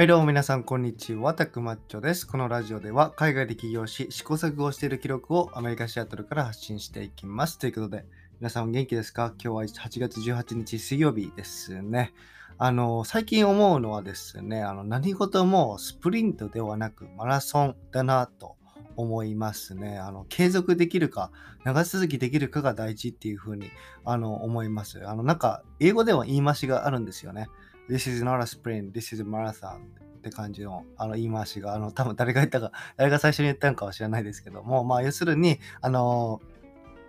はいどうも皆さんこんにちは、タクマッチョです。このラジオでは海外で起業し試行錯誤している記録をアメリカ・シアトルから発信していきます。ということで、皆さんお元気ですか？今日は8月18日水曜日ですね。あの、最近思うのはですね、あの何事もスプリントではなくマラソンだなと思いますね。あの、継続できるか、長続きできるかが大事っていうふうに、あの、思います。あの、なんか、英語では言い回しがあるんですよね。This is not a sprint, this is a marathon って感じのあの言い回しが、あの多分誰が言ったか、誰が最初に言ったのかは知らないですけども、まあ要するに、あの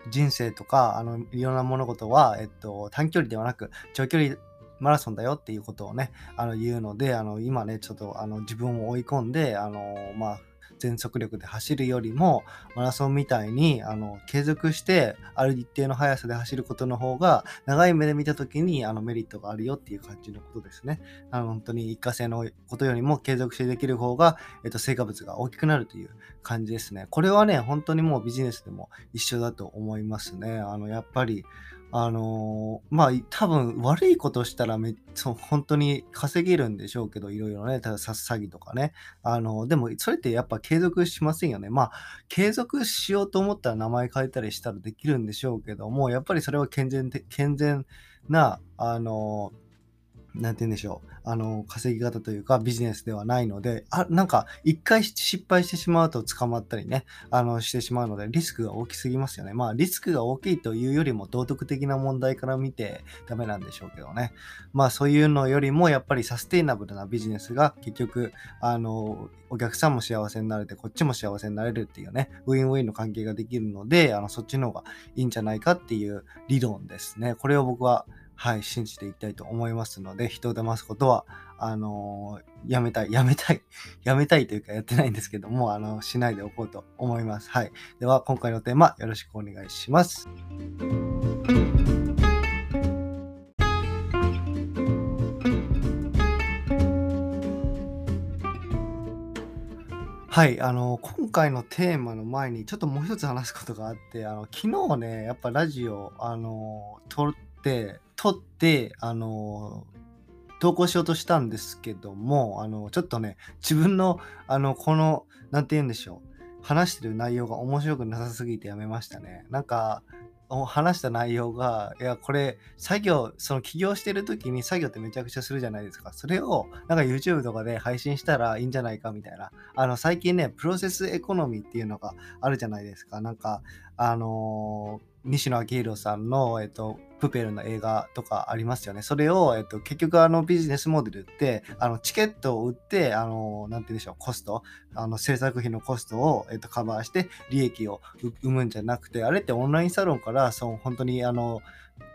人生とか、あのいろんな物事は、えっと、短距離ではなく長距離マラソンだよっていうことをね、あの言うので、あの今ね、ちょっとあの自分を追い込んで、あのまあ全速力で走るよりもマラソンみたいにあの継続してある一定の速さで走ることの方が長い目で見た時にあのメリットがあるよっていう感じのことですね。あの本当に一過性のことよりも継続してできる方が、えっと、成果物が大きくなるという感じですね。これはね、本当にもうビジネスでも一緒だと思いますね。あのやっぱりあのー、まあ、多分悪いことしたらめそ本当に稼げるんでしょうけど、いろいろね、ただ詐欺とかね。あのー、でもそれってやっぱ継続しませんよね。まあ、継続しようと思ったら名前変えたりしたらできるんでしょうけども、やっぱりそれは健全健全な、あのーなんて言うんでしょう、あの、稼ぎ方というかビジネスではないので、あ、なんか一回失敗してしまうと捕まったりね、あの、してしまうのでリスクが大きすぎますよね。まあリスクが大きいというよりも道徳的な問題から見てダメなんでしょうけどね。まあそういうのよりもやっぱりサステイナブルなビジネスが結局、あの、お客さんも幸せになれて、こっちも幸せになれるっていうね、ウィンウィンの関係ができるので、あの、そっちの方がいいんじゃないかっていう理論ですね。これを僕ははい、信じていきたいと思いますので、人を騙すことは、あのー、やめたい、やめたい、やめたいというかやってないんですけども、あのー、しないでおこうと思います。はい。では、今回のテーマ、よろしくお願いします。はい、あの、今回のテーマの前に、ちょっともう一つ話すことがあって、あの、昨日ね、やっぱラジオ、あの、撮って、撮って、あの、投稿しようとしたんですけども、あの、ちょっとね、自分の、あの、この、なんて言うんでしょう。話してる内容が面白くなさすぎてやめましたね。なんか、話した内容が、いや、これ、作業、その起業してる時に作業ってめちゃくちゃするじゃないですか。それを、なんか YouTube とかで配信したらいいんじゃないかみたいな。あの、最近ね、プロセスエコノミーっていうのがあるじゃないですか。なんか、あのー西野昭弘さんの、えっと、プペルの映画とかありますよね。それを、えっと、結局あのビジネスモデルって、あのチケットを売って、あの、なんて言うんでしょう、コスト、あの制作費のコストを、えっと、カバーして利益を生むんじゃなくて、あれってオンラインサロンから、その本当にあの、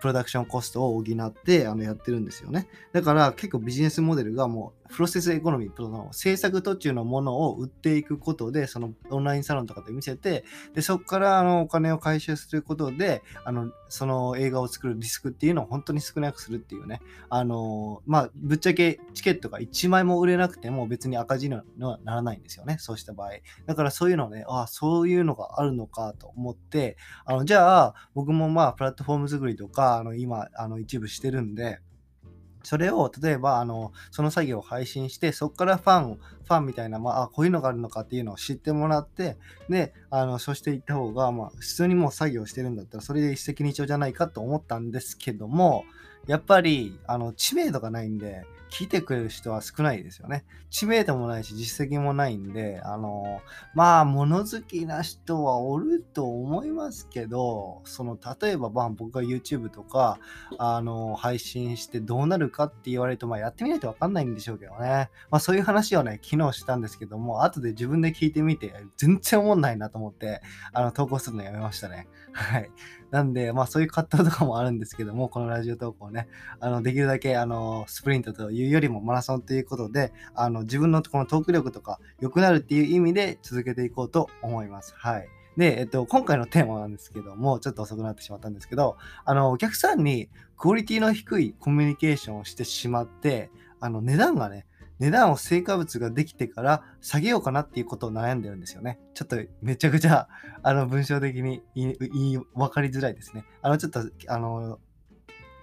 プロダクションコストを補ってあのやってるんですよね。だから結構ビジネスモデルがもうプロセスエコノミー、の制作途中のものを売っていくことで、そのオンラインサロンとかで見せて、でそこからあのお金を回収することで、あのその映画を作るリスクっていうのを本当に少なくするっていうね。あのまあ、ぶっちゃけチケットが1枚も売れなくても別に赤字にはならないんですよね。そうした場合。だからそういうのね、ああ、そういうのがあるのかと思って、あのじゃあ僕もまあプラットフォーム作りとか、かあの今あの一部してるんで、それを例えばあのその作業を配信してそこからファンファンみたいな、まあ、こういうのがあるのかっていうのを知ってもらってであのそしていった方が、まあ、普通にもう作業してるんだったらそれで一石二鳥じゃないかと思ったんですけどもやっぱりあの知名度がないんで聞いてくれる人は少ないですよね。知名度もないし実績もないんで、あの、まあ、物好きな人はおると思いますけど、その、例えば、まあ、僕が YouTube とか、あの、配信してどうなるかって言われると、まあ、やってみないとわかんないんでしょうけどね。まあ、そういう話をね、昨日したんですけども、後で自分で聞いてみて、全然思んないなと思って、あの、投稿するのやめましたね。はい。なんで、まあそういう葛藤とかもあるんですけども、このラジオ投稿ね、あの、できるだけ、あの、スプリントというよりもマラソンということで、あの、自分のこのトーク力とか良くなるっていう意味で続けていこうと思います。はい。で、えっと、今回のテーマなんですけども、ちょっと遅くなってしまったんですけど、あの、お客さんにクオリティの低いコミュニケーションをしてしまって、あの、値段がね、値段を成果物ができてから下げようかなっていうことを悩んでるんですよね。ちょっとめちゃくちゃあの文章的に言い分かりづらいですね。あのちょっとあの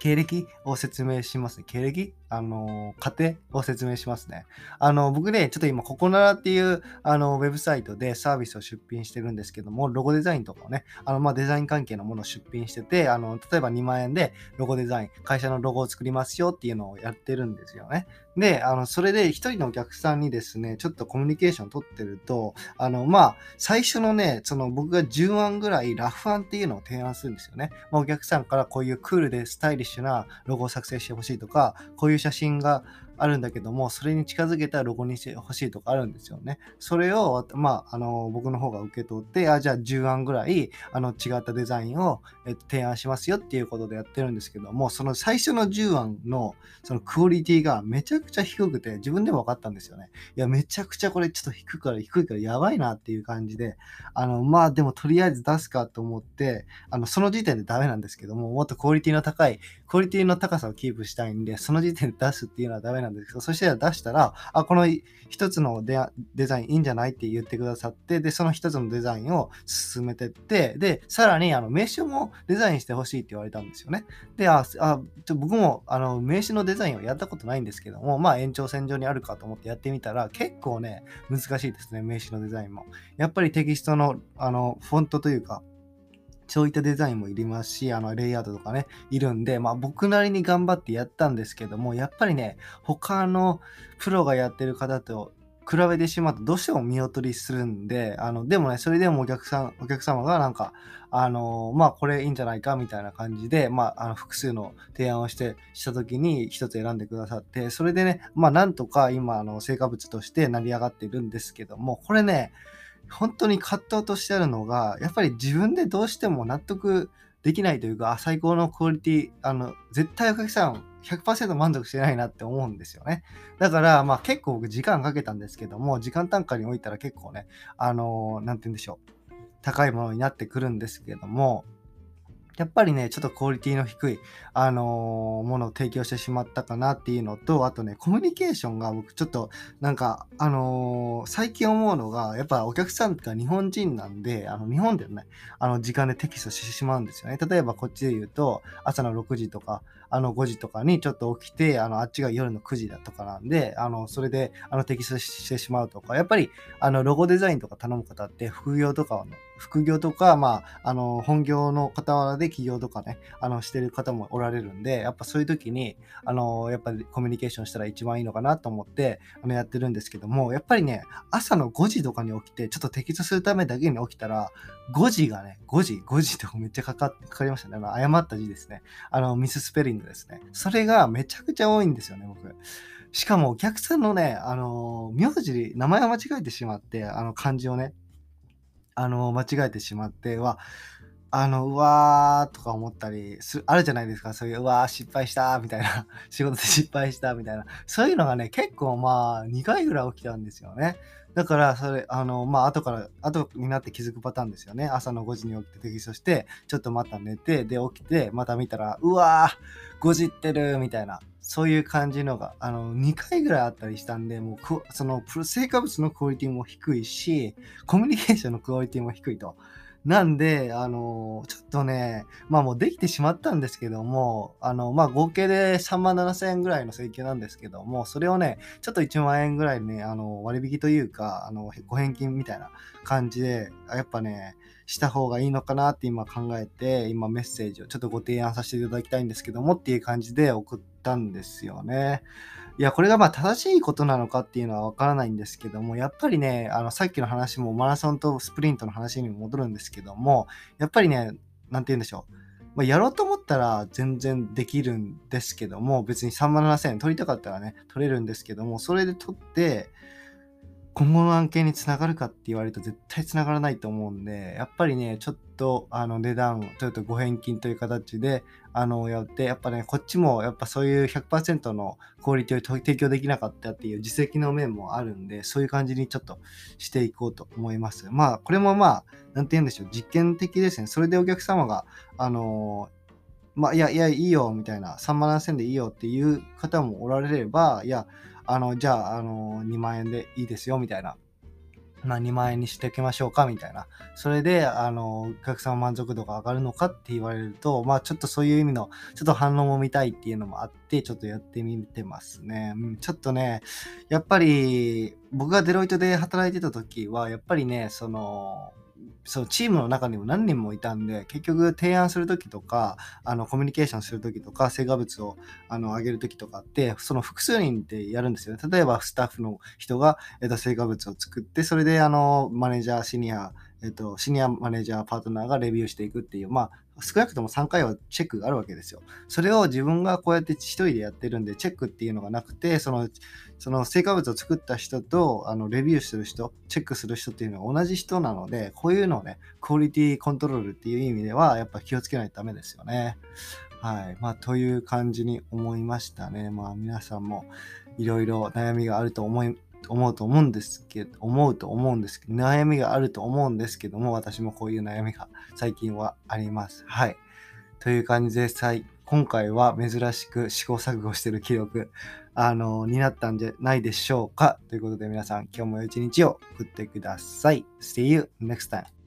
経歴を説明しますね。経歴？あの、家庭を説明しますね。あの、僕ね、ちょっと今、ココナラっていう、あの、ウェブサイトでサービスを出品してるんですけども、ロゴデザインとかをね、あの、まあ、デザイン関係のものを出品してて、あの、例えば2万円でロゴデザイン、会社のロゴを作りますよっていうのをやってるんですよね。で、あの、それで一人のお客さんにですね、ちょっとコミュニケーション取ってると、あの、まあ、最初のね、その僕が10案ぐらいラフ案っていうのを提案するんですよね。まあ、お客さんからこういうクールでスタイリッシュなロゴを作成してほしいとか、こういう写真があるんだけども、それに近づけたロゴにしてほしいとかあるんですよね。それを、まあ、あの、僕の方が受け取って、あ、じゃあ10案ぐらい、あの、違ったデザインを、えっと、提案しますよっていうことでやってるんですけども、その最初の10案の、そのクオリティがめちゃくちゃ低くて、自分でも分かったんですよね。いや、めちゃくちゃこれちょっと低いから低いからやばいなっていう感じで、あの、まあ、でもとりあえず出すかと思って、あの、その時点でダメなんですけども、もっとクオリティの高い、クオリティの高さをキープしたいんで、その時点で出すっていうのはダメなんですけど、そしたら出したら、あ、この一つのデザインいいんじゃないって言ってくださって、で、その一つのデザインを進めてって、で、さらにあの名刺もデザインしてほしいって言われたんですよね。で、あ、あ僕もあの名刺のデザインをやったことないんですけども、まあ延長線上にあるかと思ってやってみたら、結構ね、難しいですね、名刺のデザインも。やっぱりテキストのあのフォントというか、そういったデザインもいりますし、あの、レイアウトとかね、いるんで、まあ僕なりに頑張ってやったんですけども、やっぱりね、他のプロがやってる方と比べてしまうとどうしても見劣りするんで、あの、でもね、それでもお客さん、お客様がなんか、あの、まあ、これいいんじゃないかみたいな感じで、まあ、あの、複数の提案をして、した時に一つ選んでくださって、それでね、まあ、なんとか今、あの、成果物として成り上がっているんですけども、これね、本当に葛藤としてあるのが、やっぱり自分でどうしても納得できないというか、最高のクオリティ、あの、絶対お客さん100%満足してないなって思うんですよね。だから、まあ結構僕時間かけたんですけども、時間単価においたら結構ね、あのー、なんて言うんでしょう。高いものになってくるんですけども、やっぱりね、ちょっとクオリティの低い、あのー、ものを提供してしまったかなっていうのと、あとね、コミュニケーションが僕ちょっと、なんか、あのー、最近思うのが、やっぱお客さんが日本人なんで、あの、日本でね、あの、時間でテキストしてしまうんですよね。例えばこっちで言うと、朝の6時とか、あの5時とかにちょっと起きて、あのあっちが夜の9時だとかなんで、あのそれであのテキストしてしまうとか、やっぱりあのロゴデザインとか頼む方って副業とかの副業とか、まあ、あの、本業の傍らで起業とかね、あの、してる方もおられるんで、やっぱそういう時に、あの、やっぱりコミュニケーションしたら一番いいのかなと思って、あの、やってるんですけども、やっぱりね、朝の5時とかに起きて、ちょっとテキストするためだけに起きたら、5時がね、5時、5時とかめっちゃかかかかりましたね。あの、誤った字ですね。あの、ミススペリングですね。それがめちゃくちゃ多いんですよね、僕。しかもお客さんのね、あの、名字、名前を間違えてしまって、あの、漢字をね、あの、間違えてしまっては、あの、うわーとか思ったりすあるじゃないですか。そういう、うわー失敗したみたいな。仕事で失敗したみたいな。そういうのがね、結構まあ、2回ぐらい起きたんですよね。だから、それ、あの、まあ、後から、後になって気づくパターンですよね。朝の5時に起きてテキストして、ちょっとまた寝て、で、起きて、また見たら、うわー、5時ってるみたいな。そういう感じのが、あの、2回ぐらいあったりしたんで、もう、その、成果物のクオリティも低いし、コミュニケーションのクオリティも低いと。なんで、あの、ちょっとね、まあもうできてしまったんですけども、あの、まあ合計で3万7千円ぐらいの請求なんですけども、それをね、ちょっと1万円ぐらいね、あの、割引というか、あの、ご返金みたいな感じで、やっぱね、した方がいいのかなって今考えて、今メッセージをちょっとご提案させていただきたいんですけどもっていう感じで送ったんですよね。いや、これがまあ正しいことなのかっていうのはわからないんですけども、やっぱりね、あの、さっきの話もマラソンとスプリントの話にも戻るんですけども、やっぱりね、なんて言うんでしょう。まあ、やろうと思ったら全然できるんですけども、別に3万7000円取りたかったらね、取れるんですけども、それで取って、今後の案件につながるかって言われると絶対つながらないと思うんで、やっぱりね、ちょっとあの値段、ちょっとご返金という形で、あの、やって、やっぱね、こっちもやっぱそういう100%のクオリティを提供できなかったっていう実績の面もあるんで、そういう感じにちょっとしていこうと思います。まあ、これもまあ、なんて言うんでしょう、実験的ですね。それでお客様が、あのまあ、いや、いや、いいよ、みたいな、3万7000でいいよっていう方もおられれば、いや、あの、じゃあ、あの、2万円でいいですよ、みたいなまあ、2万円にしておきましょうかみたいな。それで、あの、お客様満足度が上がるのかって言われると、まあ、ちょっとそういう意味の、ちょっと反応も見たいっていうのもあって、ちょっとやってみてますね。うん、ちょっとね、やっぱり、僕がデロイトで働いてた時は、やっぱりね、その、そのチームの中にも何人もいたんで、結局提案する時とか、あの、コミュニケーションする時とか、成果物を、あの、上げる時とかって、その複数人でやるんですよね。例えば、スタッフの人が、えっと、成果物を作って、それで、あの、マネージャー、シニア、えっと、シニアマネージャー、パートナーがレビューしていくっていう、まあ、少なくとも3回はチェックがあるわけですよ。それを自分がこうやって一人でやってるんで、チェックっていうのがなくて、その、その成果物を作った人と、あの、レビューする人、チェックする人っていうのは同じ人なので、こういうのをね、クオリティコントロールっていう意味では、やっぱ気をつけないとダメですよね。はい。まあ、という感じに思いましたね。まあ、皆さんもいろいろ悩みがあると思い思うと思うんですけど、思うと思うんですけど、悩みがあると思うんですけども、私もこういう悩みが最近はあります。はい。という感じで、今回は珍しく試行錯誤してる記録、あの、になったんじゃないでしょうか。ということで皆さん、今日も良い一日を送ってください。See you next time.